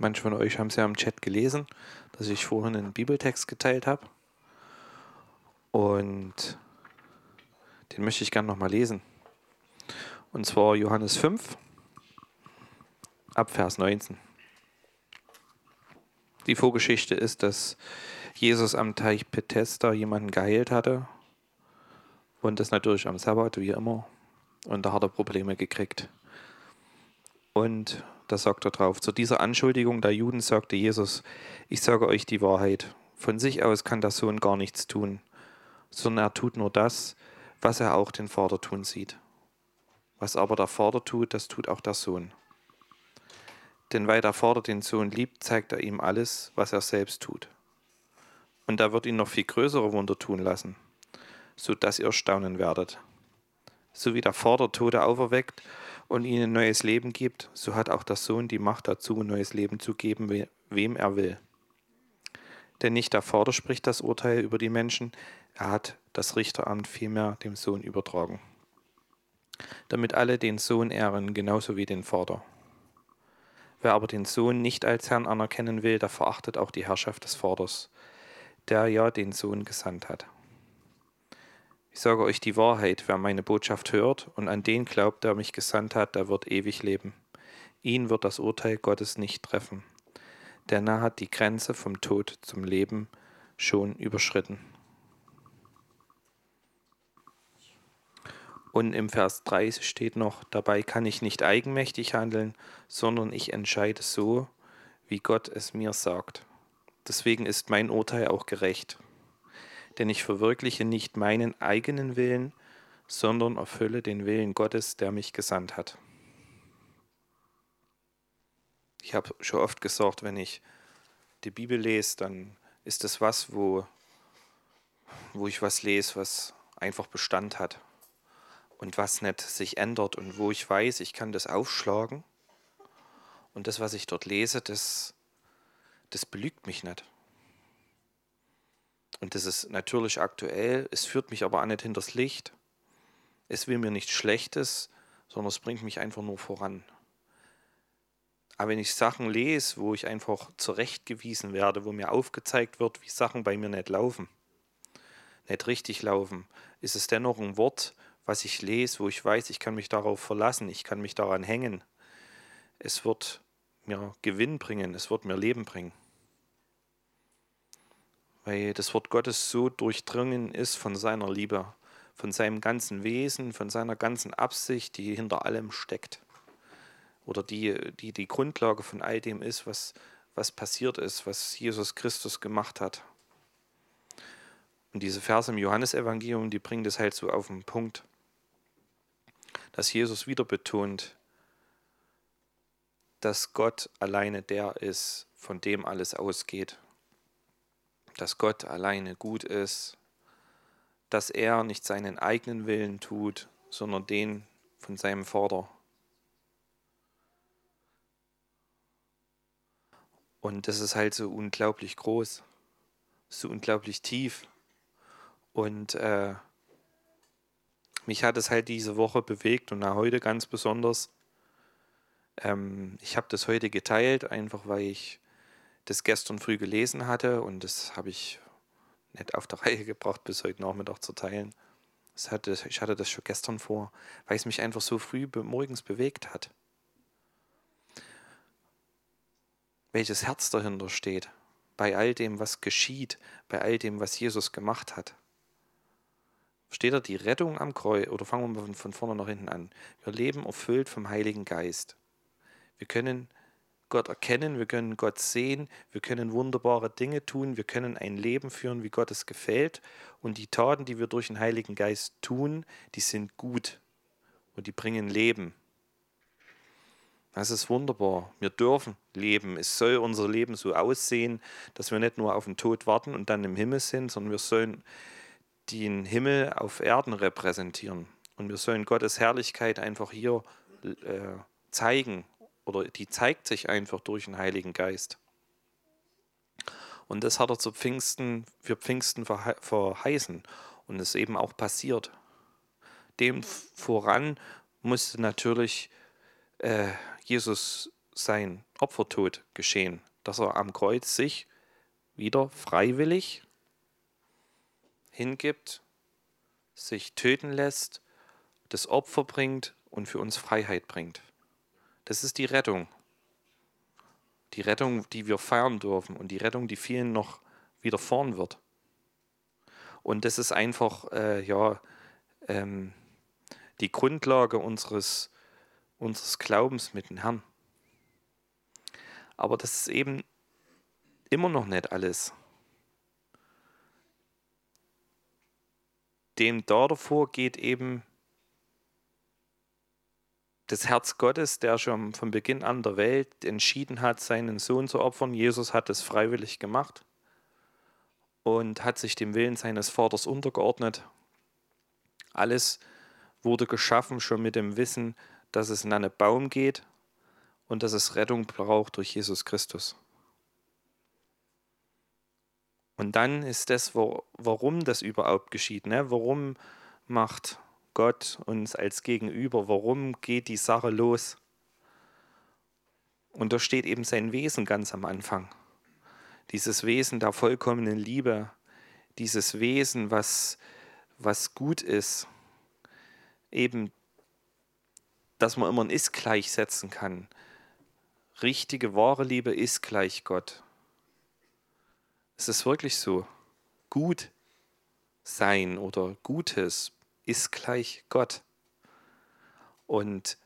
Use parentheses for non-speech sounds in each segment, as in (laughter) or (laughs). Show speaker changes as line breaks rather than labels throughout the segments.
Manche von euch haben es ja im Chat gelesen, dass ich vorhin einen Bibeltext geteilt habe. Und den möchte ich gerne nochmal lesen. Und zwar Johannes 5, ab Vers 19. Die Vorgeschichte ist, dass Jesus am Teich Bethesda jemanden geheilt hatte. Und das natürlich am Sabbat, wie immer. Und da hat er Probleme gekriegt. Und da sagt er drauf, zu dieser Anschuldigung der Juden sagte Jesus, ich sage euch die Wahrheit. Von sich aus kann der Sohn gar nichts tun, sondern er tut nur das, was er auch den Vater tun sieht. Was aber der Vater tut, das tut auch der Sohn. Denn weil der Vater den Sohn liebt, zeigt er ihm alles, was er selbst tut. Und er wird ihn noch viel größere Wunder tun lassen, so dass ihr staunen werdet. So wie der Vater Tote auferweckt und ihnen neues Leben gibt, so hat auch der Sohn die Macht dazu, neues Leben zu geben, wem er will. Denn nicht der Vater spricht das Urteil über die Menschen, er hat das Richteramt vielmehr dem Sohn übertragen. Damit alle den Sohn ehren, genauso wie den Vater. Wer aber den Sohn nicht als Herrn anerkennen will, der verachtet auch die Herrschaft des Vaters, der ja den Sohn gesandt hat. Ich sage euch die Wahrheit, wer meine Botschaft hört und an den glaubt, der mich gesandt hat, der wird ewig leben. Ihn wird das Urteil Gottes nicht treffen, denn er hat die Grenze vom Tod zum Leben schon überschritten. Und im Vers 3 steht noch, dabei kann ich nicht eigenmächtig handeln, sondern ich entscheide so, wie Gott es mir sagt. Deswegen ist mein Urteil auch gerecht. Denn ich verwirkliche nicht meinen eigenen Willen, sondern erfülle den Willen Gottes, der mich gesandt hat. Ich habe schon oft gesagt, wenn ich die Bibel lese, dann ist das was, wo, wo ich was lese, was einfach Bestand hat und was nicht sich ändert und wo ich weiß, ich kann das aufschlagen und das, was ich dort lese, das, das belügt mich nicht. Und das ist natürlich aktuell, es führt mich aber auch nicht hinters Licht. Es will mir nichts Schlechtes, sondern es bringt mich einfach nur voran. Aber wenn ich Sachen lese, wo ich einfach zurechtgewiesen werde, wo mir aufgezeigt wird, wie Sachen bei mir nicht laufen, nicht richtig laufen, ist es dennoch ein Wort, was ich lese, wo ich weiß, ich kann mich darauf verlassen, ich kann mich daran hängen. Es wird mir Gewinn bringen, es wird mir Leben bringen. Weil das Wort Gottes so durchdrungen ist von seiner Liebe, von seinem ganzen Wesen, von seiner ganzen Absicht, die hinter allem steckt. Oder die die, die Grundlage von all dem ist, was, was passiert ist, was Jesus Christus gemacht hat. Und diese Verse im Johannesevangelium, die bringen das halt so auf den Punkt dass Jesus wieder betont, dass Gott alleine der ist, von dem alles ausgeht. Dass Gott alleine gut ist, dass er nicht seinen eigenen Willen tut, sondern den von seinem Vater. Und das ist halt so unglaublich groß, so unglaublich tief. Und äh, mich hat es halt diese Woche bewegt und auch heute ganz besonders. Ähm, ich habe das heute geteilt, einfach weil ich das gestern früh gelesen hatte und das habe ich nicht auf der (laughs) Reihe gebracht, bis heute Nachmittag zu teilen. Hatte, ich hatte das schon gestern vor, weil es mich einfach so früh morgens bewegt hat. Welches Herz dahinter steht, bei all dem, was geschieht, bei all dem, was Jesus gemacht hat steht da die Rettung am Kreuz, oder fangen wir mal von vorne nach hinten an. Wir leben erfüllt vom Heiligen Geist. Wir können Gott erkennen, wir können Gott sehen, wir können wunderbare Dinge tun, wir können ein Leben führen, wie Gott es gefällt. Und die Taten, die wir durch den Heiligen Geist tun, die sind gut und die bringen Leben. Das ist wunderbar. Wir dürfen leben. Es soll unser Leben so aussehen, dass wir nicht nur auf den Tod warten und dann im Himmel sind, sondern wir sollen den Himmel auf Erden repräsentieren. Und wir sollen Gottes Herrlichkeit einfach hier äh, zeigen. Oder die zeigt sich einfach durch den Heiligen Geist. Und das hat er zu Pfingsten, für Pfingsten verheißen. Und es ist eben auch passiert. Dem voran musste natürlich äh, Jesus sein Opfertod geschehen, dass er am Kreuz sich wieder freiwillig hingibt, sich töten lässt, das Opfer bringt und für uns Freiheit bringt. Das ist die Rettung. Die Rettung, die wir feiern dürfen und die Rettung, die vielen noch widerfahren wird. Und das ist einfach, äh, ja, ähm, die Grundlage unseres, unseres Glaubens mit dem Herrn. Aber das ist eben immer noch nicht alles. Dem da davor geht eben das Herz Gottes, der schon von Beginn an der Welt entschieden hat, seinen Sohn zu opfern. Jesus hat es freiwillig gemacht und hat sich dem Willen seines Vaters untergeordnet. Alles wurde geschaffen schon mit dem Wissen, dass es in einen Baum geht und dass es Rettung braucht durch Jesus Christus. Und dann ist das, warum das überhaupt geschieht. Ne? Warum macht Gott uns als Gegenüber? Warum geht die Sache los? Und da steht eben sein Wesen ganz am Anfang. Dieses Wesen der vollkommenen Liebe, dieses Wesen, was, was gut ist, eben, dass man immer ein Ist gleichsetzen kann. Richtige, wahre Liebe ist gleich Gott. Es ist wirklich so. Gut sein oder Gutes ist gleich Gott. Und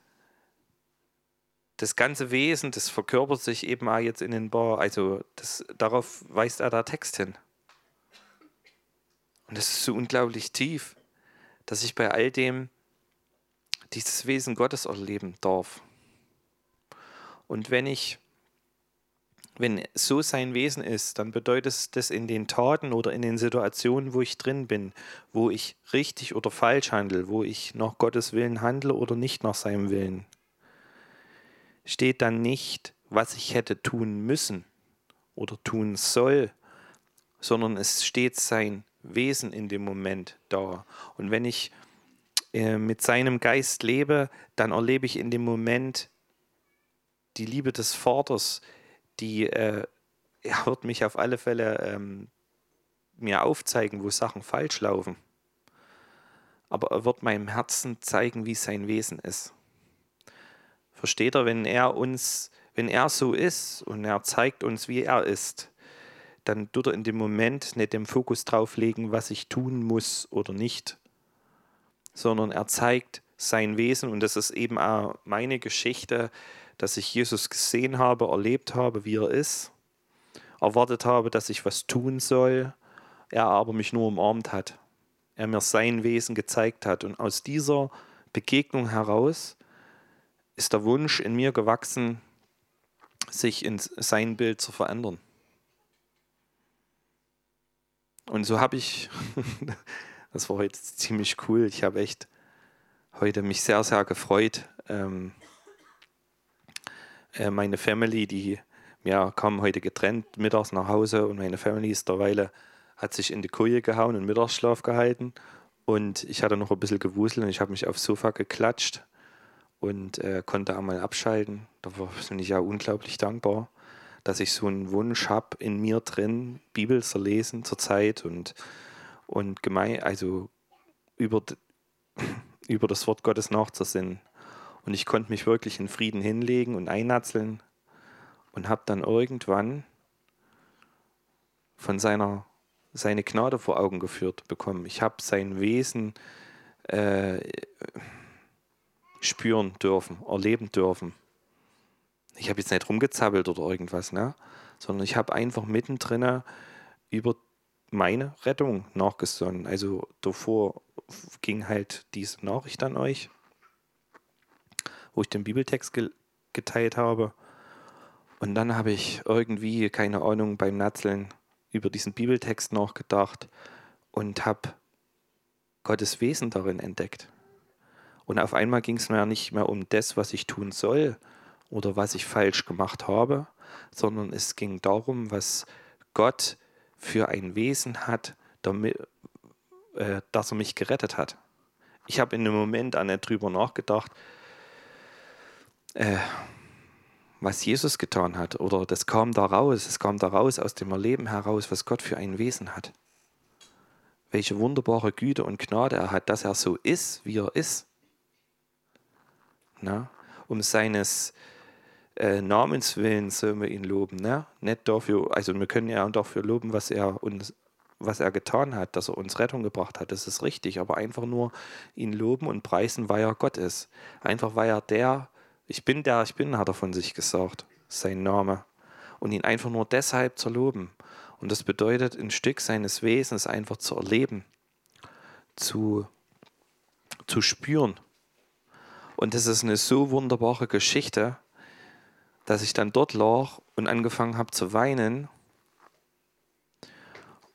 das ganze Wesen, das verkörpert sich eben auch jetzt in den Bar. Also das, darauf weist er der Text hin. Und das ist so unglaublich tief, dass ich bei all dem dieses Wesen Gottes erleben darf. Und wenn ich, wenn so sein Wesen ist, dann bedeutet das in den Taten oder in den Situationen, wo ich drin bin, wo ich richtig oder falsch handle, wo ich nach Gottes Willen handle oder nicht nach seinem Willen, steht dann nicht, was ich hätte tun müssen oder tun soll, sondern es steht sein Wesen in dem Moment da. Und wenn ich äh, mit seinem Geist lebe, dann erlebe ich in dem Moment die Liebe des Vaters, die äh, er wird mich auf alle Fälle ähm, mir aufzeigen, wo Sachen falsch laufen. Aber er wird meinem Herzen zeigen, wie sein Wesen ist. Versteht er, wenn er uns, wenn er so ist und er zeigt uns, wie er ist, dann tut er in dem Moment nicht den Fokus drauf legen, was ich tun muss oder nicht, sondern er zeigt sein Wesen und das ist eben auch meine Geschichte, dass ich Jesus gesehen habe, erlebt habe, wie er ist, erwartet habe, dass ich was tun soll, er aber mich nur umarmt hat, er mir sein Wesen gezeigt hat und aus dieser Begegnung heraus ist der Wunsch in mir gewachsen, sich in sein Bild zu verändern. Und so habe ich (laughs) Das war heute ziemlich cool. Ich habe echt heute mich sehr, sehr gefreut. Ähm, äh, meine Family, die ja, kam heute getrennt mittags nach Hause und meine Family ist derweile, hat sich in die Koje gehauen und Mittagsschlaf gehalten. Und ich hatte noch ein bisschen gewuselt und ich habe mich aufs Sofa geklatscht und äh, konnte einmal abschalten. Da bin ich ja unglaublich dankbar, dass ich so einen Wunsch habe in mir drin, Bibel zu lesen zur Zeit und und gemein, also über, (clears throat) über das Wort Gottes nachzusinnen. Und ich konnte mich wirklich in Frieden hinlegen und einnatzeln und habe dann irgendwann von seiner seine Gnade vor Augen geführt bekommen. Ich habe sein Wesen äh, spüren dürfen, erleben dürfen. Ich habe jetzt nicht rumgezappelt oder irgendwas, ne? sondern ich habe einfach mittendrin über meine Rettung nachgesonnen. Also davor ging halt diese Nachricht an euch, wo ich den Bibeltext ge geteilt habe. Und dann habe ich irgendwie, keine Ahnung, beim Natzeln über diesen Bibeltext nachgedacht und habe Gottes Wesen darin entdeckt. Und auf einmal ging es mir ja nicht mehr um das, was ich tun soll oder was ich falsch gemacht habe, sondern es ging darum, was Gott für ein Wesen hat, damit, äh, dass er mich gerettet hat. Ich habe in dem Moment an drüber nachgedacht, äh, was Jesus getan hat. Oder das kam da raus, es kam da raus aus dem Erleben heraus, was Gott für ein Wesen hat. Welche wunderbare Güte und Gnade er hat, dass er so ist, wie er ist. Na? Um seines äh, Namens willen sollen wir ihn loben. Ne? Nicht dafür, also wir können ja dafür loben, was er uns was er getan hat, dass er uns Rettung gebracht hat, das ist richtig, aber einfach nur ihn loben und preisen, weil er Gott ist. Einfach weil er der, ich bin der, ich bin, hat er von sich gesagt, sein Name. Und ihn einfach nur deshalb zu loben. Und das bedeutet, ein Stück seines Wesens einfach zu erleben, zu, zu spüren. Und das ist eine so wunderbare Geschichte, dass ich dann dort lag und angefangen habe zu weinen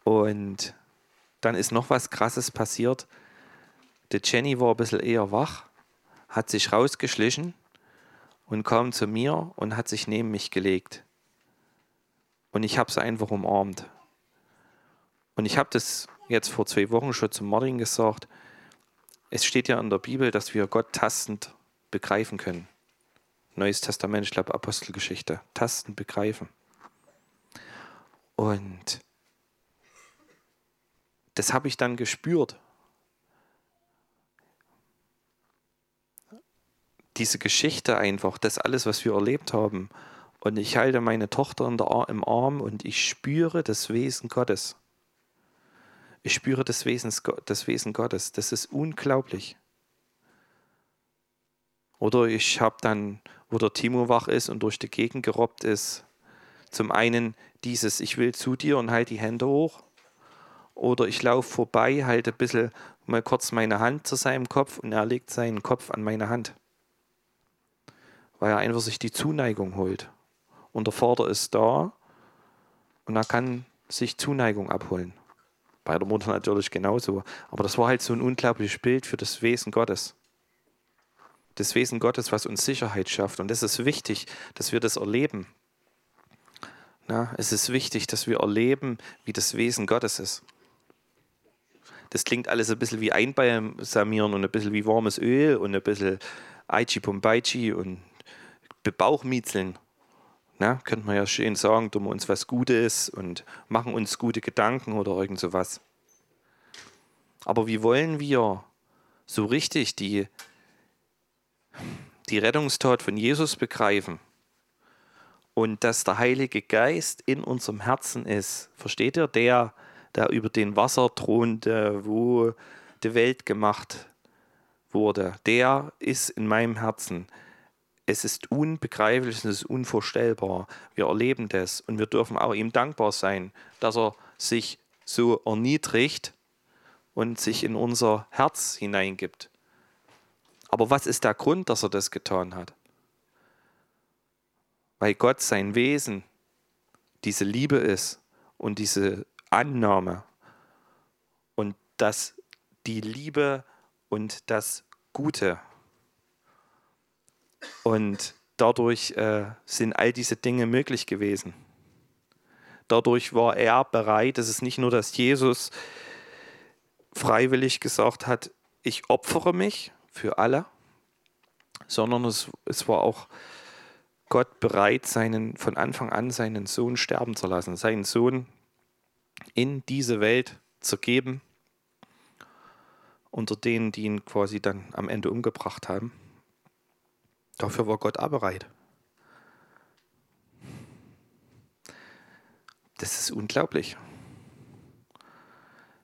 und dann ist noch was Krasses passiert. Die Jenny war ein bisschen eher wach, hat sich rausgeschlichen und kam zu mir und hat sich neben mich gelegt. Und ich habe sie einfach umarmt. Und ich habe das jetzt vor zwei Wochen schon zu Martin gesagt. Es steht ja in der Bibel, dass wir Gott tastend begreifen können. Neues Testament, ich glaube Apostelgeschichte. Tastend begreifen. Und das habe ich dann gespürt. Diese Geschichte einfach, das alles, was wir erlebt haben. Und ich halte meine Tochter der, im Arm und ich spüre das Wesen Gottes. Ich spüre das Wesen, das Wesen Gottes. Das ist unglaublich. Oder ich habe dann, wo der Timo wach ist und durch die Gegend gerobbt ist, zum einen dieses, ich will zu dir und halt die Hände hoch. Oder ich laufe vorbei, halte ein bisschen mal kurz meine Hand zu seinem Kopf und er legt seinen Kopf an meine Hand. Weil er einfach sich die Zuneigung holt. Und der Vater ist da und er kann sich Zuneigung abholen. Bei der Mutter natürlich genauso. Aber das war halt so ein unglaubliches Bild für das Wesen Gottes. Das Wesen Gottes, was uns Sicherheit schafft. Und es ist wichtig, dass wir das erleben. Na, es ist wichtig, dass wir erleben, wie das Wesen Gottes ist das klingt alles ein bisschen wie Einbalsamieren und ein bisschen wie warmes Öl und ein bisschen Aichi Pombaichi und Bauchmiezeln. Na, könnte man ja schön sagen, tun wir uns was Gutes und machen uns gute Gedanken oder irgend sowas. Aber wie wollen wir so richtig die, die Rettungstat von Jesus begreifen? Und dass der Heilige Geist in unserem Herzen ist. Versteht ihr? Der, der über den Wasser thronte, wo die Welt gemacht wurde, der ist in meinem Herzen. Es ist unbegreiflich, es ist unvorstellbar. Wir erleben das und wir dürfen auch ihm dankbar sein, dass er sich so erniedrigt und sich in unser Herz hineingibt. Aber was ist der Grund, dass er das getan hat? Weil Gott sein Wesen diese Liebe ist und diese Annahme und dass die Liebe und das Gute. Und dadurch äh, sind all diese Dinge möglich gewesen. Dadurch war er bereit, es ist nicht nur, dass Jesus freiwillig gesagt hat, ich opfere mich für alle, sondern es, es war auch Gott bereit, seinen, von Anfang an seinen Sohn sterben zu lassen. Seinen Sohn, in diese Welt zu geben, unter denen, die ihn quasi dann am Ende umgebracht haben. Dafür war Gott auch bereit. Das ist unglaublich.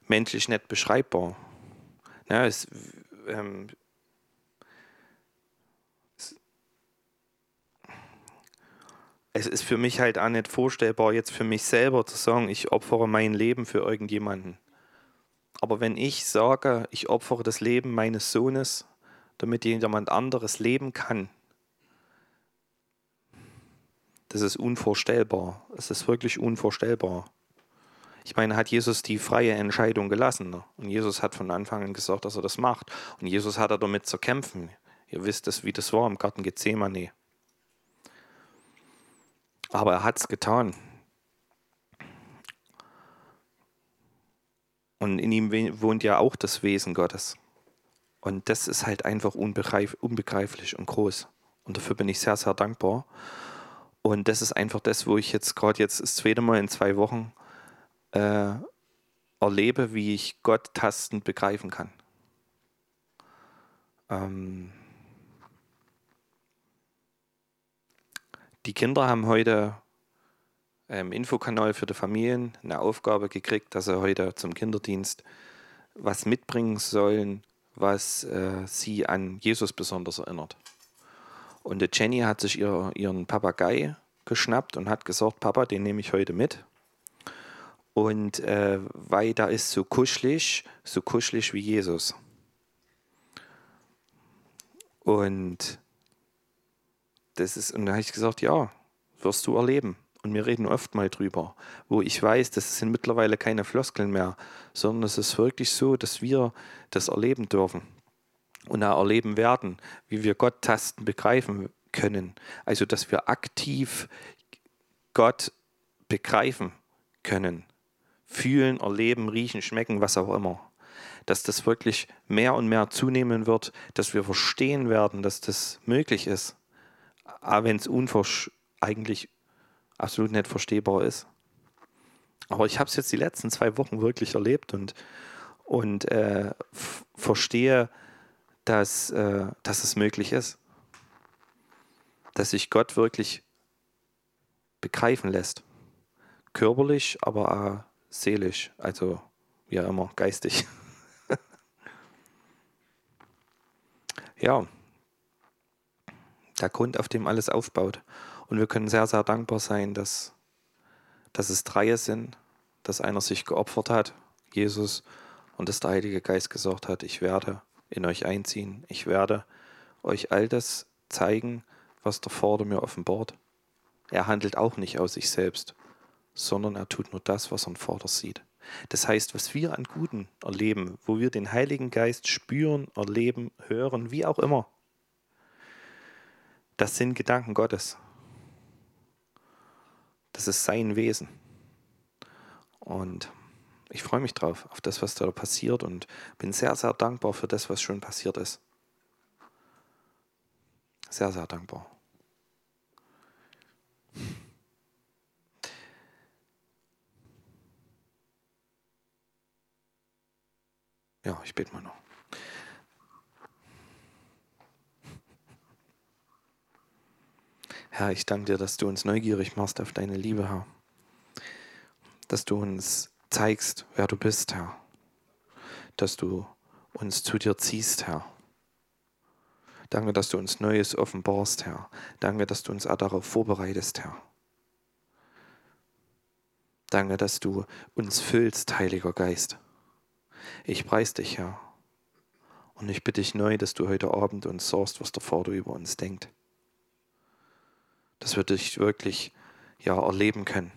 Menschlich nicht beschreibbar. Ja, es, ähm, es ist für mich halt auch nicht vorstellbar, jetzt für mich selber zu sagen, ich opfere mein Leben für irgendjemanden. Aber wenn ich sage, ich opfere das Leben meines Sohnes, damit jemand anderes leben kann, das ist unvorstellbar. Es ist wirklich unvorstellbar. Ich meine, hat Jesus die freie Entscheidung gelassen. Ne? Und Jesus hat von Anfang an gesagt, dass er das macht. Und Jesus hat damit zu kämpfen. Ihr wisst es, wie das war im Garten Gethsemane. Aber er hat es getan. Und in ihm wohnt ja auch das Wesen Gottes. Und das ist halt einfach unbegreif unbegreiflich und groß. Und dafür bin ich sehr, sehr dankbar. Und das ist einfach das, wo ich jetzt gerade jetzt das zweite Mal in zwei Wochen äh, erlebe, wie ich Gott tastend begreifen kann. Ähm die Kinder haben heute im Infokanal für die Familien eine Aufgabe gekriegt, dass sie heute zum Kinderdienst was mitbringen sollen, was äh, sie an Jesus besonders erinnert. Und die Jenny hat sich ihr, ihren Papagei geschnappt und hat gesagt, Papa, den nehme ich heute mit. Und äh, weil da ist so kuschelig, so kuschelig wie Jesus. Und das ist, und da habe ich gesagt, ja, wirst du erleben. Und wir reden oft mal drüber, wo ich weiß, das sind mittlerweile keine Floskeln mehr, sondern es ist wirklich so, dass wir das erleben dürfen und erleben werden, wie wir Gott tasten, begreifen können. Also, dass wir aktiv Gott begreifen können, fühlen, erleben, riechen, schmecken, was auch immer. Dass das wirklich mehr und mehr zunehmen wird, dass wir verstehen werden, dass das möglich ist, auch wenn es eigentlich absolut nicht verstehbar ist. Aber ich habe es jetzt die letzten zwei Wochen wirklich erlebt und, und äh, verstehe, dass, äh, dass es möglich ist. Dass sich Gott wirklich begreifen lässt. Körperlich, aber auch seelisch, also wie auch immer, geistig. (laughs) ja, der Grund, auf dem alles aufbaut. Und wir können sehr, sehr dankbar sein, dass, dass es Dreie sind, dass einer sich geopfert hat, Jesus, und dass der Heilige Geist gesagt hat, ich werde in euch einziehen, ich werde euch all das zeigen, was der Vater mir offenbart. Er handelt auch nicht aus sich selbst, sondern er tut nur das, was ein Vater sieht. Das heißt, was wir an Guten erleben, wo wir den Heiligen Geist spüren, erleben, hören, wie auch immer, das sind Gedanken Gottes. Das ist sein Wesen. Und ich freue mich drauf, auf das, was da passiert und bin sehr, sehr dankbar für das, was schon passiert ist. Sehr, sehr dankbar. Ja, ich bete mal noch. Herr, ich danke dir, dass du uns neugierig machst auf deine Liebe, Herr. Dass du uns zeigst, wer du bist, Herr. Dass du uns zu dir ziehst, Herr. Danke, dass du uns Neues offenbarst, Herr. Danke, dass du uns auch darauf vorbereitest, Herr. Danke, dass du uns füllst, Heiliger Geist. Ich preis dich, Herr. Und ich bitte dich neu, dass du heute Abend uns sorgst, was der Vater über uns denkt dass wir dich wirklich ja, erleben können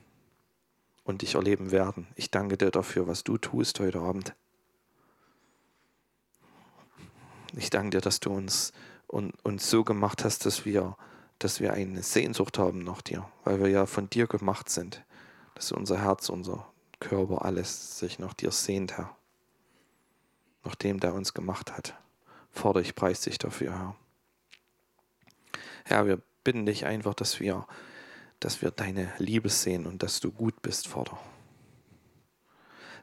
und dich erleben werden. Ich danke dir dafür, was du tust heute Abend. Ich danke dir, dass du uns, und, uns so gemacht hast, dass wir, dass wir eine Sehnsucht haben nach dir, weil wir ja von dir gemacht sind, dass unser Herz, unser Körper, alles sich nach dir sehnt, Herr. Nach dem, der uns gemacht hat. Vater, ich preise dich dafür, Herr. Herr, wir bitten dich einfach, dass wir, dass wir deine Liebe sehen und dass du gut bist, Vater.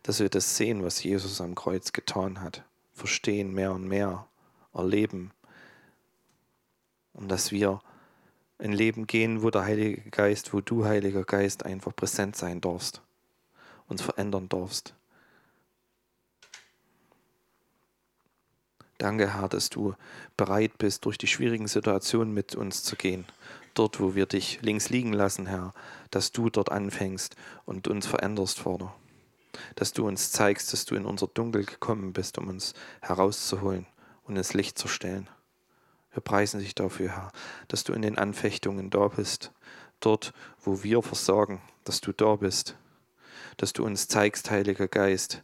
Dass wir das sehen, was Jesus am Kreuz getan hat, verstehen mehr und mehr, erleben. Und dass wir ein Leben gehen, wo der Heilige Geist, wo du, Heiliger Geist, einfach präsent sein darfst, uns verändern darfst. Danke, Herr, dass du bereit bist, durch die schwierigen Situationen mit uns zu gehen. Dort, wo wir dich links liegen lassen, Herr, dass du dort anfängst und uns veränderst, Vater. Dass du uns zeigst, dass du in unser Dunkel gekommen bist, um uns herauszuholen und ins Licht zu stellen. Wir preisen dich dafür, Herr, dass du in den Anfechtungen da bist. Dort, wo wir versagen, dass du da bist. Dass du uns zeigst, Heiliger Geist,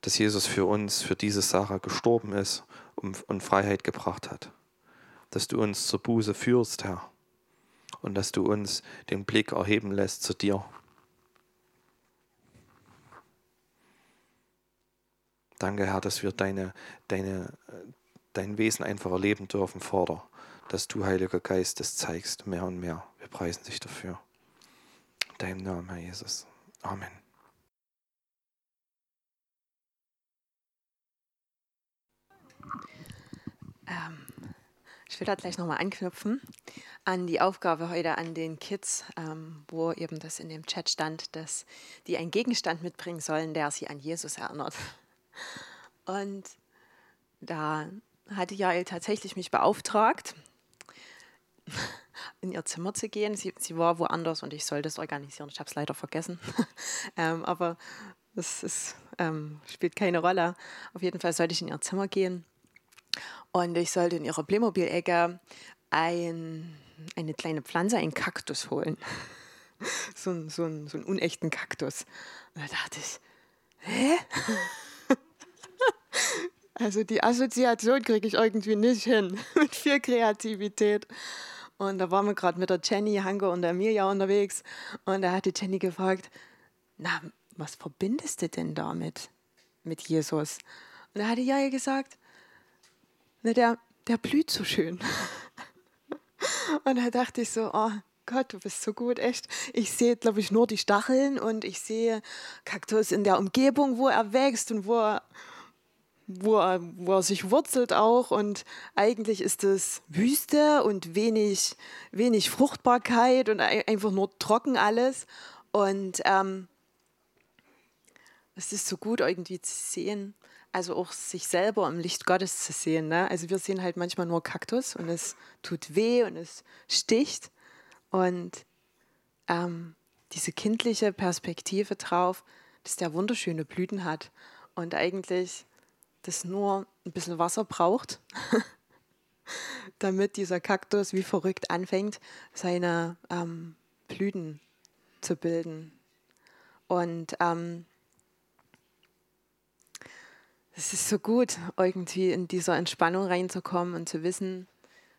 dass Jesus für uns, für diese Sache gestorben ist und Freiheit gebracht hat. Dass du uns zur Buße führst, Herr, und dass du uns den Blick erheben lässt zu dir. Danke, Herr, dass wir deine, deine, dein Wesen einfach erleben dürfen, Vater. dass du, Heiliger Geist, es zeigst mehr und mehr. Wir preisen dich dafür. In deinem Namen, Herr Jesus. Amen.
Ähm, ich will da gleich nochmal anknüpfen an die Aufgabe heute an den Kids, ähm, wo eben das in dem Chat stand, dass die einen Gegenstand mitbringen sollen, der sie an Jesus erinnert. Und da hatte Jael tatsächlich mich beauftragt, in ihr Zimmer zu gehen. Sie, sie war woanders und ich sollte es organisieren. Ich habe es leider vergessen. (laughs) ähm, aber das ist, ähm, spielt keine Rolle. Auf jeden Fall sollte ich in ihr Zimmer gehen und ich sollte in ihrer Playmobil-Ecke ein, eine kleine Pflanze, einen Kaktus holen. (laughs) so, einen, so, so einen unechten Kaktus. Und da dachte ich, hä? (laughs) also die Assoziation kriege ich irgendwie nicht hin. (laughs) mit viel Kreativität. Und da waren wir gerade mit der Jenny, Hanko und der Mirja unterwegs. Und da hat die Jenny gefragt, na, was verbindest du denn damit mit Jesus? Und da hatte Jaja gesagt, na, der, der blüht so schön. Und da dachte ich so, oh Gott, du bist so gut, echt. Ich sehe, glaube ich, nur die Stacheln und ich sehe Kaktus in der Umgebung, wo er wächst und wo er, wo er, wo er sich wurzelt auch. Und eigentlich ist es Wüste und wenig, wenig Fruchtbarkeit und einfach nur trocken alles. Und ähm, es ist so gut irgendwie zu sehen, also auch sich selber im Licht Gottes zu sehen. Ne? Also wir sehen halt manchmal nur Kaktus und es tut weh und es sticht. Und ähm, diese kindliche Perspektive drauf, dass der wunderschöne Blüten hat und eigentlich das nur ein bisschen Wasser braucht, (laughs) damit dieser Kaktus wie verrückt anfängt, seine ähm, Blüten zu bilden. Und ähm, es ist so gut, irgendwie in dieser Entspannung reinzukommen und zu wissen,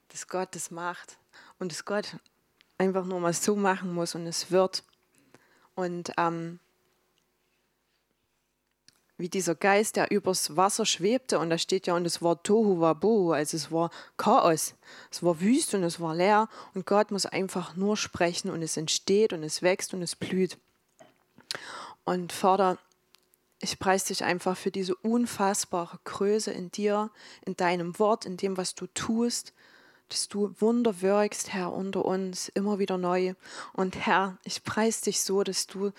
dass Gott das macht und dass Gott einfach nur mal so machen muss und es wird. Und ähm, wie dieser Geist, der übers Wasser schwebte, und da steht ja, und es war Tohu Wabohu, also es war Chaos, es war wüst und es war leer, und Gott muss einfach nur sprechen und es entsteht und es wächst und es blüht. Und Vater, ich preise dich einfach für diese unfassbare Größe in dir, in deinem Wort, in dem, was du tust, dass du Wunder wirkst, Herr, unter uns, immer wieder neu. Und Herr, ich preise dich so, dass du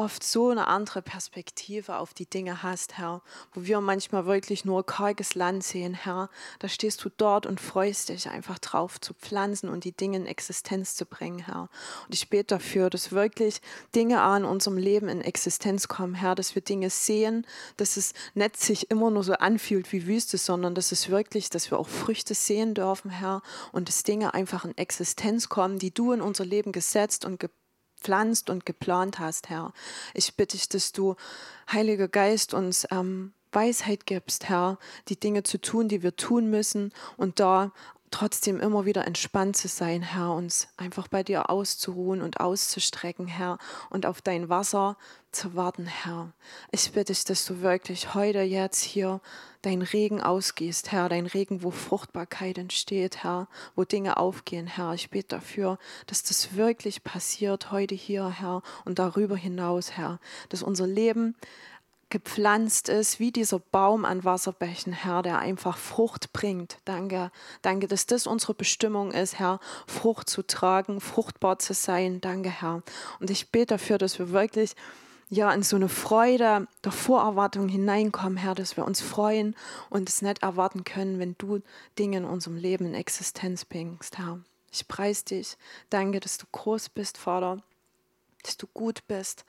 oft so eine andere Perspektive auf die Dinge hast, Herr, wo wir manchmal wirklich nur karges Land sehen, Herr. Da stehst du dort und freust dich einfach drauf zu pflanzen und die Dinge in Existenz zu bringen, Herr. Und ich bete dafür, dass wirklich Dinge an unserem Leben in Existenz kommen, Herr, dass wir Dinge sehen, dass es nicht sich immer nur so anfühlt wie Wüste, sondern dass es wirklich, dass wir auch Früchte sehen dürfen, Herr, und dass Dinge einfach in Existenz kommen, die du in unser Leben gesetzt und geplant gepflanzt und geplant hast, Herr. Ich bitte dich, dass du, Heiliger Geist, uns ähm, Weisheit gibst, Herr, die Dinge zu tun, die wir tun müssen und da trotzdem immer wieder entspannt zu sein, Herr, uns einfach bei dir auszuruhen und auszustrecken, Herr, und auf dein Wasser zu warten, Herr. Ich bitte dich, dass du wirklich heute, jetzt hier dein Regen ausgießt, Herr, dein Regen, wo Fruchtbarkeit entsteht, Herr, wo Dinge aufgehen, Herr. Ich bete dafür, dass das wirklich passiert heute hier, Herr, und darüber hinaus, Herr, dass unser Leben gepflanzt ist, wie dieser Baum an Wasserbächen, Herr, der einfach Frucht bringt. Danke, danke, dass das unsere Bestimmung ist, Herr, Frucht zu tragen, fruchtbar zu sein. Danke, Herr. Und ich bete dafür, dass wir wirklich ja in so eine Freude der Vorerwartung hineinkommen, Herr, dass wir uns freuen und es nicht erwarten können, wenn du Dinge in unserem Leben in Existenz bringst, Herr. Ich preise dich. Danke, dass du groß bist, Vater, dass du gut bist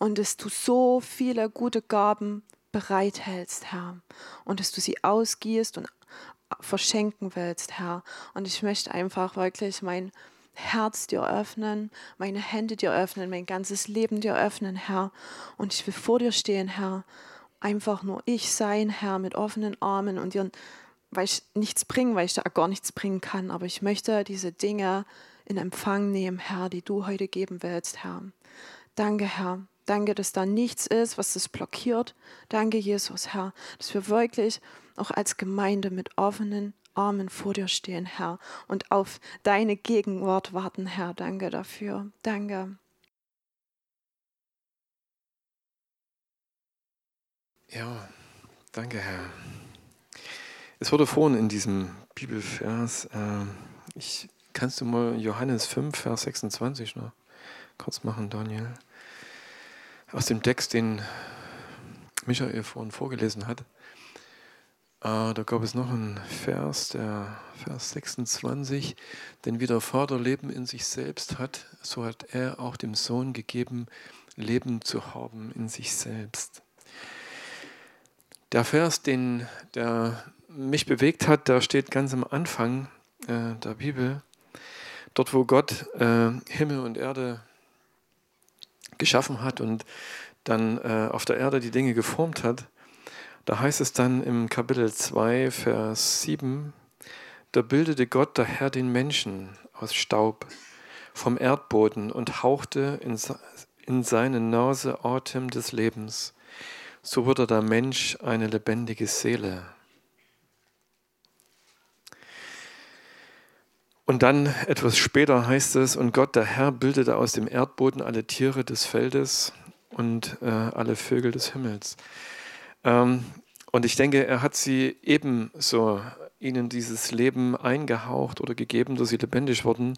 und dass du so viele gute Gaben bereithältst, Herr, und dass du sie ausgießt und verschenken willst, Herr. Und ich möchte einfach wirklich mein Herz dir öffnen, meine Hände dir öffnen, mein ganzes Leben dir öffnen, Herr. Und ich will vor dir stehen, Herr. Einfach nur ich sein, Herr, mit offenen Armen und dir, weil ich nichts bringen, weil ich da gar nichts bringen kann. Aber ich möchte diese Dinge in Empfang nehmen, Herr, die du heute geben willst, Herr. Danke, Herr. Danke, dass da nichts ist, was das blockiert. Danke, Jesus, Herr, dass wir wirklich auch als Gemeinde mit offenen Armen vor dir stehen, Herr, und auf deine Gegenwart warten, Herr. Danke dafür. Danke.
Ja, danke, Herr. Es wurde vorhin in diesem Bibelvers, äh, ich, kannst du mal Johannes 5, Vers 26 noch kurz machen, Daniel? Aus dem Text, den Michael vorhin vorgelesen hat. Äh, da gab es noch einen Vers, der Vers 26, denn wie der Vater Leben in sich selbst hat, so hat er auch dem Sohn gegeben, Leben zu haben in sich selbst. Der Vers, den der mich bewegt hat, der steht ganz am Anfang äh, der Bibel. Dort, wo Gott äh, Himmel und Erde geschaffen hat und dann äh, auf der Erde die Dinge geformt hat, da heißt es dann im Kapitel 2, Vers 7, da bildete Gott der Herr den Menschen aus Staub vom Erdboden und hauchte in, in seine Nase Atem des Lebens so wurde der Mensch eine lebendige Seele. Und dann etwas später heißt es, und Gott, der Herr, bildete aus dem Erdboden alle Tiere des Feldes und äh, alle Vögel des Himmels. Ähm, und ich denke, er hat sie ebenso ihnen dieses Leben eingehaucht oder gegeben, dass sie lebendig wurden.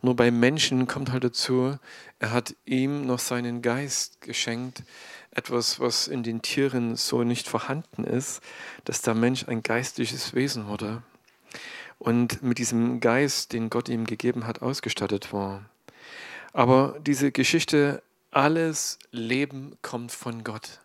Nur bei Menschen kommt halt dazu, er hat ihm noch seinen Geist geschenkt, etwas, was in den Tieren so nicht vorhanden ist, dass der Mensch ein geistliches Wesen wurde und mit diesem Geist, den Gott ihm gegeben hat, ausgestattet war. Aber diese Geschichte, alles Leben kommt von Gott.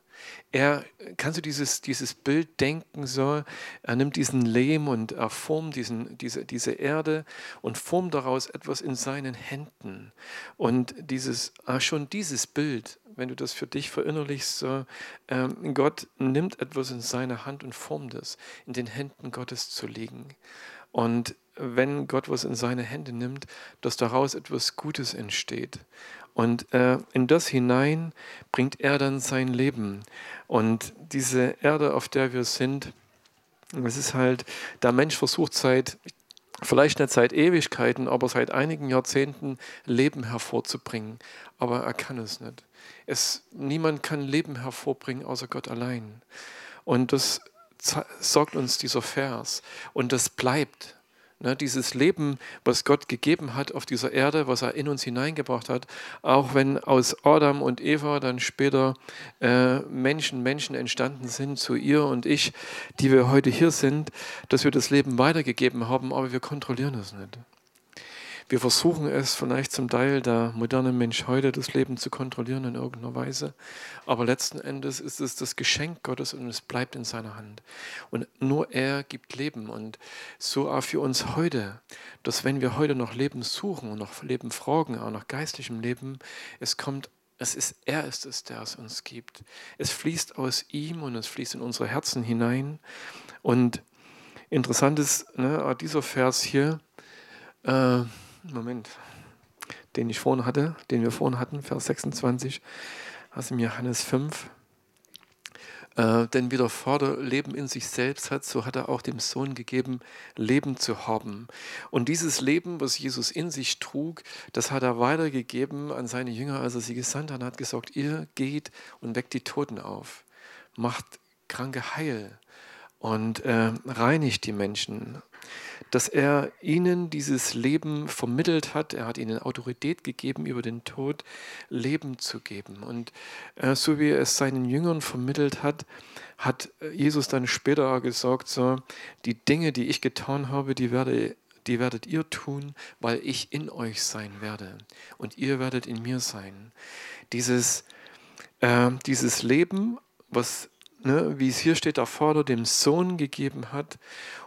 Er, kannst du dieses, dieses Bild denken, so, er nimmt diesen Lehm und er formt diesen, diese, diese Erde und formt daraus etwas in seinen Händen. Und dieses, ah, schon dieses Bild wenn du das für dich verinnerlichst, so, ähm, Gott nimmt etwas in seine Hand und formt es, in den Händen Gottes zu liegen. Und wenn Gott was in seine Hände nimmt, dass daraus etwas Gutes entsteht. Und äh, in das hinein bringt er dann sein Leben. Und diese Erde, auf der wir sind, es ist halt, der Mensch versucht seit, vielleicht nicht seit Ewigkeiten, aber seit einigen Jahrzehnten Leben hervorzubringen. Aber er kann es nicht. Es, niemand kann Leben hervorbringen außer Gott allein. Und das sorgt uns dieser Vers. Und das bleibt. Ne, dieses Leben, was Gott gegeben hat auf dieser Erde, was er in uns hineingebracht hat, auch wenn aus Adam und Eva dann später äh, Menschen, Menschen entstanden sind, zu ihr und ich, die wir heute hier sind, dass wir das Leben weitergegeben haben, aber wir kontrollieren es nicht. Wir versuchen es vielleicht zum Teil der moderne Mensch heute, das Leben zu kontrollieren in irgendeiner Weise. Aber letzten Endes ist es das Geschenk Gottes und es bleibt in seiner Hand. Und nur er gibt Leben. Und so auch für uns heute, dass wenn wir heute noch Leben suchen und noch Leben fragen, auch nach geistlichem Leben, es kommt es ist, er ist es, der es uns gibt. Es fließt aus ihm und es fließt in unsere Herzen hinein. Und interessant ist, ne, dieser Vers hier, äh, Moment, den ich vorhin hatte, den wir vorhin hatten, Vers 26, aus dem Johannes 5. Äh, denn wie der Vater Leben in sich selbst hat, so hat er auch dem Sohn gegeben, Leben zu haben. Und dieses Leben, was Jesus in sich trug, das hat er weitergegeben an seine Jünger, als er sie gesandt hat. Er hat gesagt, ihr geht und weckt die Toten auf, macht Kranke heil und äh, reinigt die Menschen dass er ihnen dieses Leben vermittelt hat. Er hat ihnen Autorität gegeben, über den Tod Leben zu geben. Und äh, so wie er es seinen Jüngern vermittelt hat, hat Jesus dann später gesagt, so, die Dinge, die ich getan habe, die werde die werdet ihr tun, weil ich in euch sein werde und ihr werdet in mir sein. Dieses, äh, dieses Leben, was ne, wie es hier steht, der Vater dem Sohn gegeben hat.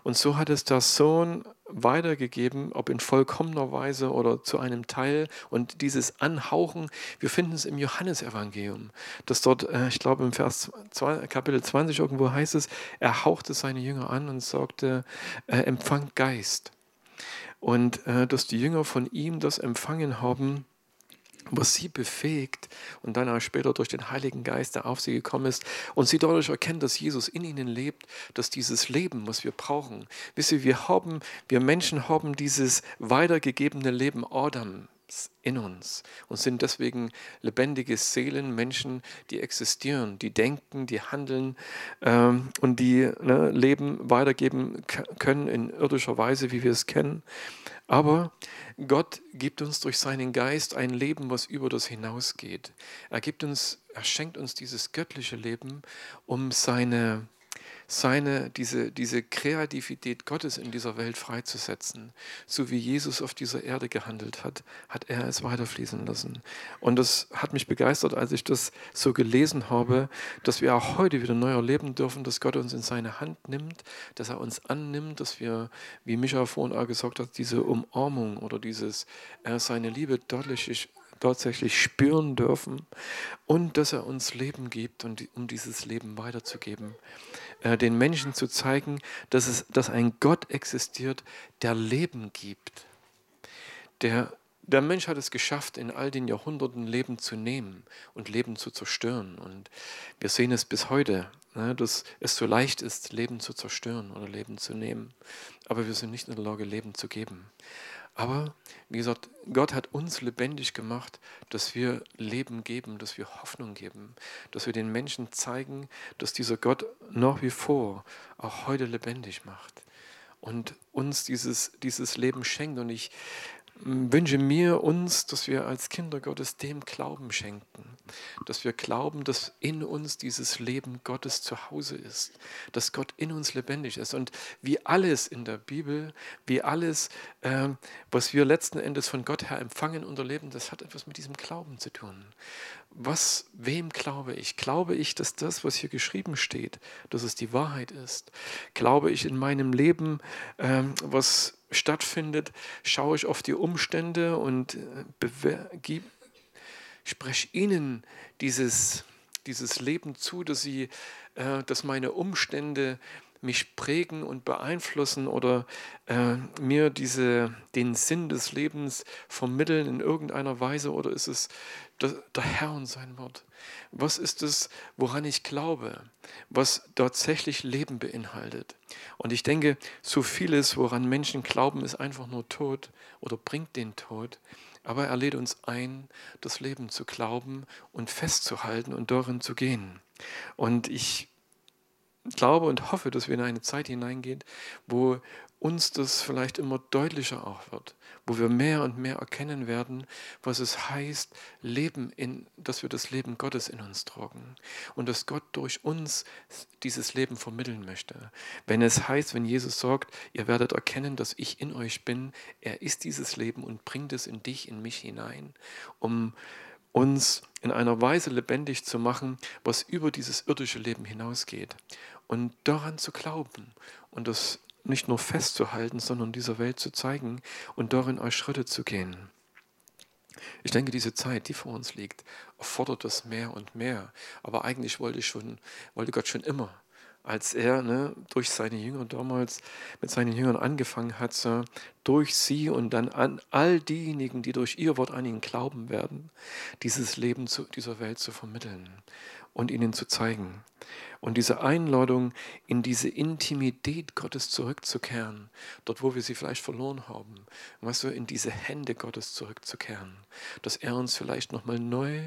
Und so hat es der Sohn weitergegeben, ob in vollkommener Weise oder zu einem Teil. Und dieses Anhauchen, wir finden es im Johannesevangelium, dass dort, äh, ich glaube im Vers 2, Kapitel 20 irgendwo heißt es, er hauchte seine Jünger an und sagte, äh, empfang Geist. Und äh, dass die Jünger von ihm das empfangen haben, was sie befähigt und dann auch später durch den Heiligen Geist, der auf sie gekommen ist und sie dadurch erkennen, dass Jesus in ihnen lebt, dass dieses Leben, was wir brauchen, wisst ihr, wir haben, wir Menschen haben dieses weitergegebene Leben Adam in uns und sind deswegen lebendige Seelen, Menschen, die existieren, die denken, die handeln ähm, und die ne, Leben weitergeben können in irdischer Weise, wie wir es kennen. Aber Gott gibt uns durch seinen Geist ein Leben, was über das hinausgeht. Er gibt uns, er schenkt uns dieses göttliche Leben, um seine seine, diese, diese Kreativität Gottes in dieser Welt freizusetzen. So wie Jesus auf dieser Erde gehandelt hat, hat er es weiterfließen lassen. Und das hat mich begeistert, als ich das so gelesen habe, dass wir auch heute wieder neu erleben dürfen, dass Gott uns in seine Hand nimmt, dass er uns annimmt, dass wir, wie Micha vorhin auch gesagt hat, diese Umarmung oder dieses, er seine Liebe deutlich tatsächlich spüren dürfen und dass er uns Leben gibt um dieses Leben weiterzugeben. Äh, den Menschen zu zeigen, dass, es, dass ein Gott existiert, der Leben gibt. Der, der Mensch hat es geschafft, in all den Jahrhunderten Leben zu nehmen und Leben zu zerstören. Und wir sehen es bis heute, ne, dass es so leicht ist, Leben zu zerstören oder Leben zu nehmen. Aber wir sind nicht in der Lage, Leben zu geben. Aber wie gesagt, Gott hat uns lebendig gemacht, dass wir Leben geben, dass wir Hoffnung geben, dass wir den Menschen zeigen, dass dieser Gott nach wie vor auch heute lebendig macht und uns dieses, dieses Leben schenkt. Und ich wünsche mir uns, dass wir als Kinder Gottes dem Glauben schenken, dass wir glauben, dass in uns dieses Leben Gottes zu Hause ist, dass Gott in uns lebendig ist. Und wie alles in der Bibel, wie alles, äh, was wir letzten Endes von Gott her empfangen und erleben, das hat etwas mit diesem Glauben zu tun. Was, wem glaube ich? Glaube ich, dass das, was hier geschrieben steht, dass es die Wahrheit ist? Glaube ich in meinem Leben, äh, was stattfindet, schaue ich auf die Umstände und äh, spreche ihnen dieses, dieses Leben zu, dass, sie, äh, dass meine Umstände mich prägen und beeinflussen oder äh, mir diese, den Sinn des Lebens vermitteln in irgendeiner Weise oder ist es der Herr und sein Wort? Was ist es, woran ich glaube, was tatsächlich Leben beinhaltet? Und ich denke, so vieles, woran Menschen glauben, ist einfach nur Tod oder bringt den Tod. Aber er lädt uns ein, das Leben zu glauben und festzuhalten und darin zu gehen. Und ich glaube und hoffe, dass wir in eine Zeit hineingehen, wo uns das vielleicht immer deutlicher auch wird, wo wir mehr und mehr erkennen werden, was es heißt, Leben in, dass wir das Leben Gottes in uns tragen und dass Gott durch uns dieses Leben vermitteln möchte. Wenn es heißt, wenn Jesus sagt, ihr werdet erkennen, dass ich in euch bin, er ist dieses Leben und bringt es in dich, in mich hinein, um uns in einer Weise lebendig zu machen, was über dieses irdische Leben hinausgeht. Und daran zu glauben und das nicht nur festzuhalten, sondern dieser Welt zu zeigen und darin auch Schritte zu gehen. Ich denke, diese Zeit, die vor uns liegt, erfordert das mehr und mehr. Aber eigentlich wollte, schon, wollte Gott schon immer, als er ne, durch seine Jünger damals mit seinen Jüngern angefangen hat, so, durch sie und dann an all diejenigen, die durch ihr Wort an ihn glauben werden, dieses Leben zu dieser Welt zu vermitteln und ihnen zu zeigen. Und diese Einladung, in diese Intimität Gottes zurückzukehren, dort wo wir sie vielleicht verloren haben, weißt du, in diese Hände Gottes zurückzukehren, dass er uns vielleicht nochmal neu,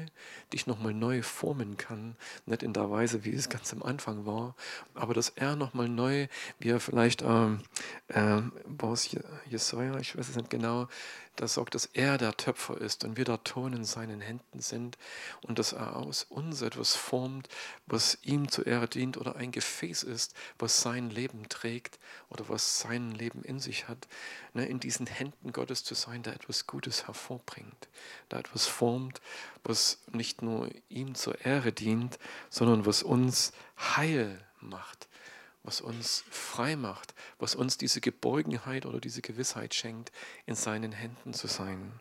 dich nochmal neu formen kann, nicht in der Weise, wie es ganz am Anfang war, aber dass er nochmal neu, wie er vielleicht, ähm, äh, Jesaja, ich weiß es nicht genau, das sagt, dass er der Töpfer ist und wir der Ton in seinen Händen sind und dass er aus uns etwas formt, was ihm zur Ehre dient oder ein Gefäß ist, was sein Leben trägt oder was sein Leben in sich hat, ne, in diesen Händen Gottes zu sein, der etwas Gutes hervorbringt, der etwas formt, was nicht nur ihm zur Ehre dient, sondern was uns heil macht was uns frei macht, was uns diese Geborgenheit oder diese Gewissheit schenkt, in seinen Händen zu sein.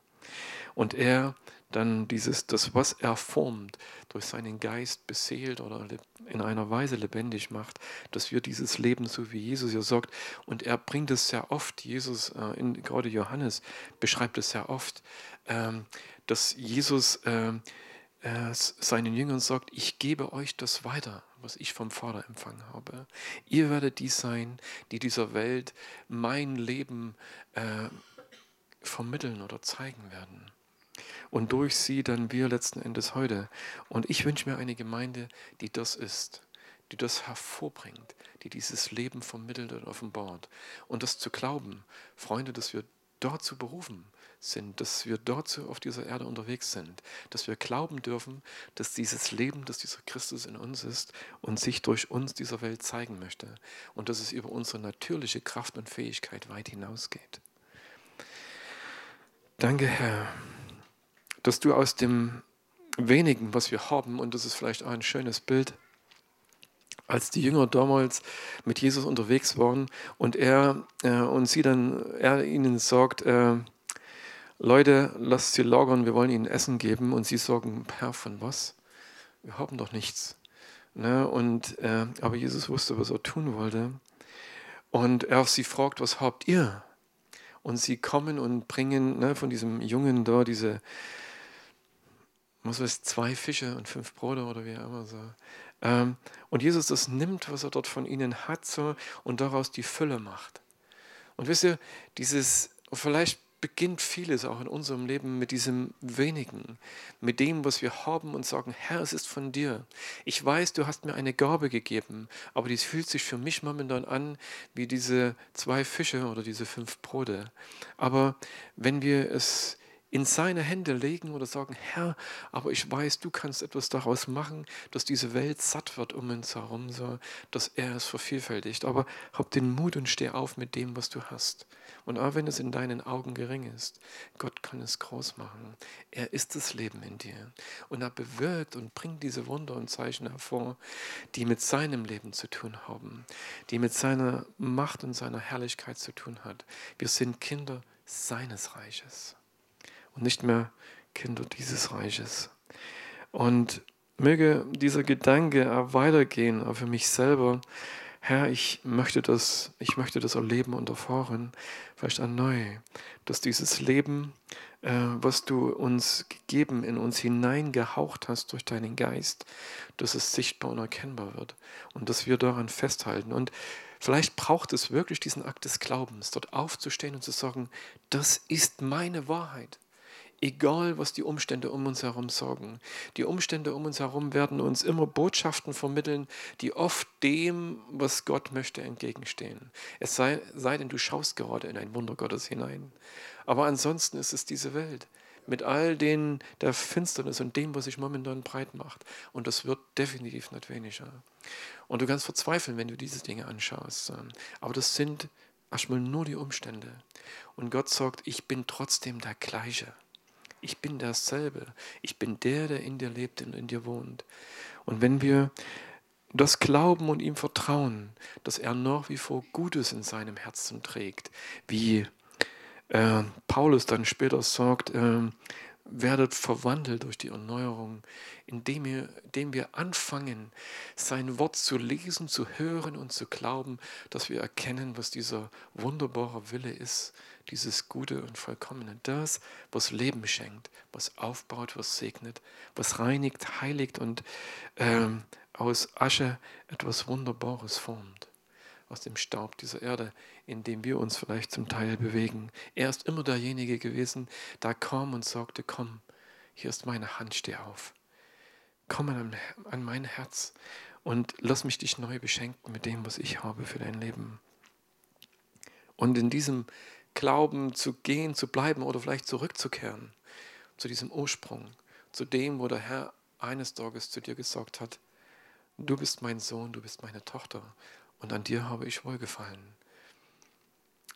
Und er dann dieses, das, was er formt, durch seinen Geist beseelt oder in einer Weise lebendig macht, dass wir dieses Leben, so wie Jesus hier sagt, und er bringt es sehr oft, Jesus, äh, in, gerade Johannes beschreibt es sehr oft, ähm, dass Jesus äh, äh, seinen Jüngern sagt, ich gebe euch das weiter, was ich vom Vater empfangen habe. Ihr werdet die sein, die dieser Welt mein Leben äh, vermitteln oder zeigen werden. Und durch sie dann wir letzten Endes heute. Und ich wünsche mir eine Gemeinde, die das ist, die das hervorbringt, die dieses Leben vermittelt und offenbart. Und das zu glauben, Freunde, dass wir dort zu berufen sind, dass wir dort auf dieser Erde unterwegs sind, dass wir glauben dürfen, dass dieses Leben, dass dieser Christus in uns ist und sich durch uns dieser Welt zeigen möchte und dass es über unsere natürliche Kraft und Fähigkeit weit hinausgeht. Danke, Herr, dass du aus dem wenigen, was wir haben, und das ist vielleicht auch ein schönes Bild, als die Jünger damals mit Jesus unterwegs waren und er äh, und sie dann, er ihnen sagt, äh, Leute, lasst sie lagern, wir wollen ihnen Essen geben. Und sie sagen, Herr, von was? Wir haben doch nichts. Ne? Und, äh, aber Jesus wusste, was er tun wollte. Und er sie fragt, was habt ihr? Und sie kommen und bringen ne, von diesem Jungen da diese, was weiß, zwei Fische und fünf Brote oder wie immer so. Ähm, und Jesus das nimmt, was er dort von ihnen hat, so, und daraus die Fülle macht. Und wisst ihr, dieses, vielleicht beginnt vieles auch in unserem Leben mit diesem wenigen, mit dem, was wir haben und sagen, Herr, es ist von dir. Ich weiß, du hast mir eine Gabe gegeben, aber dies fühlt sich für mich momentan an wie diese zwei Fische oder diese fünf Brote. Aber wenn wir es in seine Hände legen oder sagen, Herr, aber ich weiß, du kannst etwas daraus machen, dass diese Welt satt wird um uns herum, so, dass er es vervielfältigt. Aber hab den Mut und steh auf mit dem, was du hast. Und auch wenn es in deinen Augen gering ist, Gott kann es groß machen. Er ist das Leben in dir. Und er bewirkt und bringt diese Wunder und Zeichen hervor, die mit seinem Leben zu tun haben, die mit seiner Macht und seiner Herrlichkeit zu tun hat. Wir sind Kinder seines Reiches und nicht mehr Kinder dieses Reiches. Und möge dieser Gedanke weitergehen, auch für mich selber. Herr, ich möchte das, ich möchte das erleben und erfahren, vielleicht neu, dass dieses Leben, äh, was du uns gegeben, in uns hineingehaucht hast durch deinen Geist, dass es sichtbar und erkennbar wird und dass wir daran festhalten. Und vielleicht braucht es wirklich diesen Akt des Glaubens, dort aufzustehen und zu sagen, das ist meine Wahrheit egal was die Umstände um uns herum sorgen. Die Umstände um uns herum werden uns immer Botschaften vermitteln, die oft dem, was Gott möchte, entgegenstehen. Es sei, sei denn, du schaust gerade in ein Wunder Gottes hinein. Aber ansonsten ist es diese Welt mit all den der Finsternis und dem, was sich momentan breit macht. Und das wird definitiv nicht weniger. Und du kannst verzweifeln, wenn du diese Dinge anschaust. Aber das sind erstmal nur die Umstände. Und Gott sagt, ich bin trotzdem der gleiche. Ich bin dasselbe. Ich bin der, der in dir lebt und in dir wohnt. Und wenn wir das glauben und ihm vertrauen, dass er nach wie vor Gutes in seinem Herzen trägt, wie äh, Paulus dann später sagt, äh, werdet verwandelt durch die Erneuerung, indem wir, indem wir anfangen, sein Wort zu lesen, zu hören und zu glauben, dass wir erkennen, was dieser wunderbare Wille ist, dieses Gute und Vollkommene, das, was Leben schenkt, was aufbaut, was segnet, was reinigt, heiligt und ähm, aus Asche etwas Wunderbares formt aus dem Staub dieser Erde, in dem wir uns vielleicht zum Teil bewegen. Er ist immer derjenige gewesen, der kam und sagte, komm, hier ist meine Hand, steh auf. Komm an, an mein Herz und lass mich dich neu beschenken mit dem, was ich habe für dein Leben. Und in diesem Glauben zu gehen, zu bleiben oder vielleicht zurückzukehren zu diesem Ursprung, zu dem, wo der Herr eines Tages zu dir gesagt hat, du bist mein Sohn, du bist meine Tochter und an dir habe ich wohlgefallen.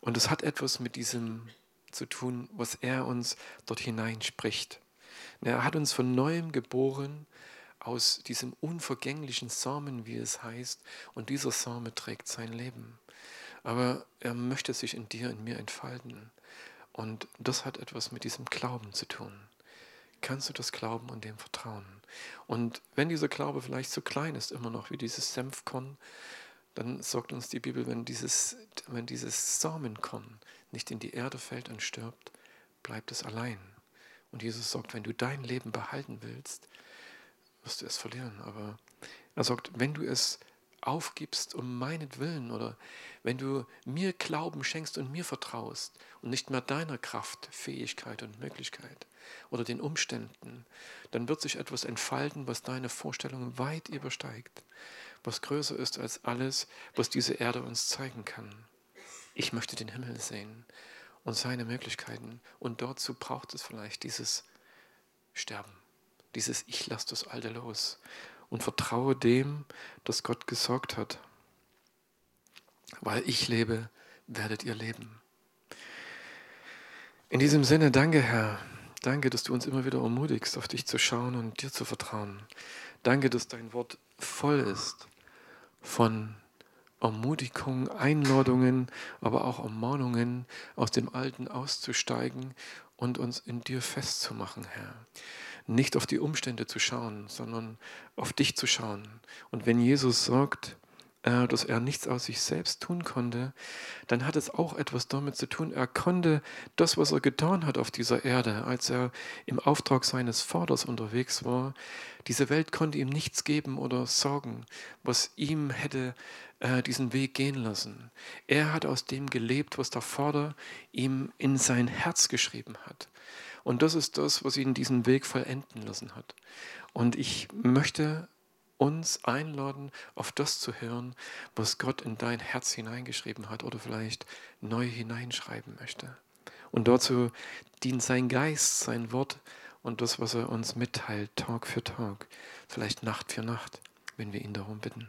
Und es hat etwas mit diesem zu tun, was er uns dort hineinspricht. Er hat uns von neuem geboren aus diesem unvergänglichen Samen, wie es heißt, und dieser Same trägt sein Leben. Aber er möchte sich in dir, in mir entfalten. Und das hat etwas mit diesem Glauben zu tun. Kannst du das glauben und dem vertrauen? Und wenn dieser Glaube vielleicht so klein ist, immer noch wie dieses Senfkorn, dann sagt uns die Bibel, wenn dieses, wenn dieses Samenkorn nicht in die Erde fällt und stirbt, bleibt es allein. Und Jesus sagt, wenn du dein Leben behalten willst, wirst du es verlieren. Aber er sagt, wenn du es aufgibst um meinetwillen oder wenn du mir Glauben schenkst und mir vertraust und nicht mehr deiner Kraft, Fähigkeit und Möglichkeit oder den Umständen, dann wird sich etwas entfalten, was deine Vorstellungen weit übersteigt, was größer ist als alles, was diese Erde uns zeigen kann. Ich möchte den Himmel sehen und seine Möglichkeiten und dazu braucht es vielleicht dieses Sterben, dieses Ich lasse das Alte los und vertraue dem, dass Gott gesorgt hat. Weil ich lebe, werdet ihr leben. In diesem Sinne, danke Herr. Danke, dass du uns immer wieder ermutigst, auf dich zu schauen und dir zu vertrauen. Danke, dass dein Wort voll ist von Ermutigungen, Einladungen, aber auch Ermahnungen, aus dem Alten auszusteigen und uns in dir festzumachen, Herr nicht auf die Umstände zu schauen, sondern auf dich zu schauen. Und wenn Jesus sagt, äh, dass er nichts aus sich selbst tun konnte, dann hat es auch etwas damit zu tun. Er konnte das, was er getan hat auf dieser Erde, als er im Auftrag seines Vaters unterwegs war, diese Welt konnte ihm nichts geben oder sorgen, was ihm hätte äh, diesen Weg gehen lassen. Er hat aus dem gelebt, was der Vater ihm in sein Herz geschrieben hat. Und das ist das, was ihn diesen Weg vollenden lassen hat. Und ich möchte uns einladen, auf das zu hören, was Gott in dein Herz hineingeschrieben hat oder vielleicht neu hineinschreiben möchte. Und dazu dient sein Geist, sein Wort und das, was er uns mitteilt, Tag für Tag, vielleicht Nacht für Nacht, wenn wir ihn darum bitten.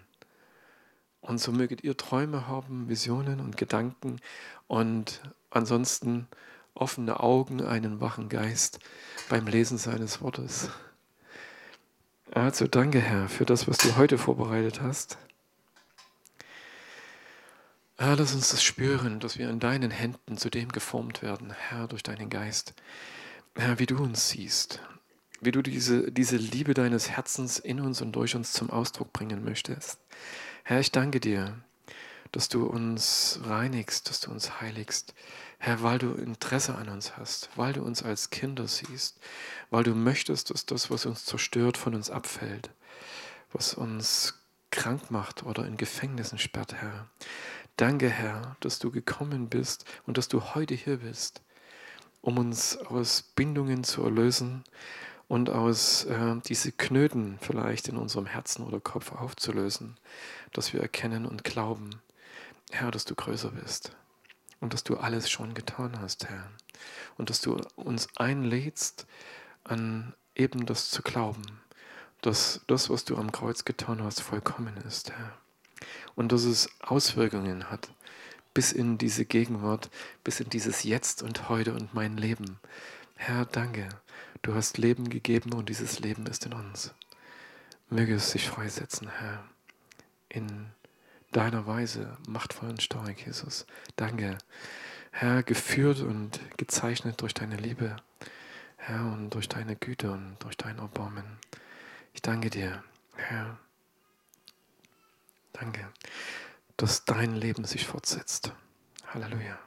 Und so möget ihr Träume haben, Visionen und Gedanken und ansonsten offene Augen, einen wachen Geist beim Lesen seines Wortes. Also danke, Herr, für das, was du heute vorbereitet hast. Herr, lass uns das spüren, dass wir in deinen Händen zu dem geformt werden, Herr, durch deinen Geist. Herr, wie du uns siehst, wie du diese, diese Liebe deines Herzens in uns und durch uns zum Ausdruck bringen möchtest. Herr, ich danke dir, dass du uns reinigst, dass du uns heiligst, Herr, weil du Interesse an uns hast, weil du uns als Kinder siehst, weil du möchtest, dass das, was uns zerstört, von uns abfällt, was uns krank macht oder in Gefängnissen sperrt, Herr. Danke, Herr, dass du gekommen bist und dass du heute hier bist, um uns aus Bindungen zu erlösen und aus äh, diese Knöten vielleicht in unserem Herzen oder Kopf aufzulösen, dass wir erkennen und glauben, Herr, dass du größer bist und dass du alles schon getan hast, Herr. Und dass du uns einlädst, an eben das zu glauben, dass das, was du am Kreuz getan hast, vollkommen ist, Herr. Und dass es Auswirkungen hat bis in diese Gegenwart, bis in dieses Jetzt und heute und mein Leben. Herr, danke. Du hast Leben gegeben und dieses Leben ist in uns. Möge es sich freisetzen, Herr, in deiner Weise, machtvoll und stark, Jesus. Danke, Herr, geführt und gezeichnet durch deine Liebe, Herr, und durch deine Güte und durch dein Erbarmen. Ich danke dir, Herr. Danke, dass dein Leben sich fortsetzt. Halleluja.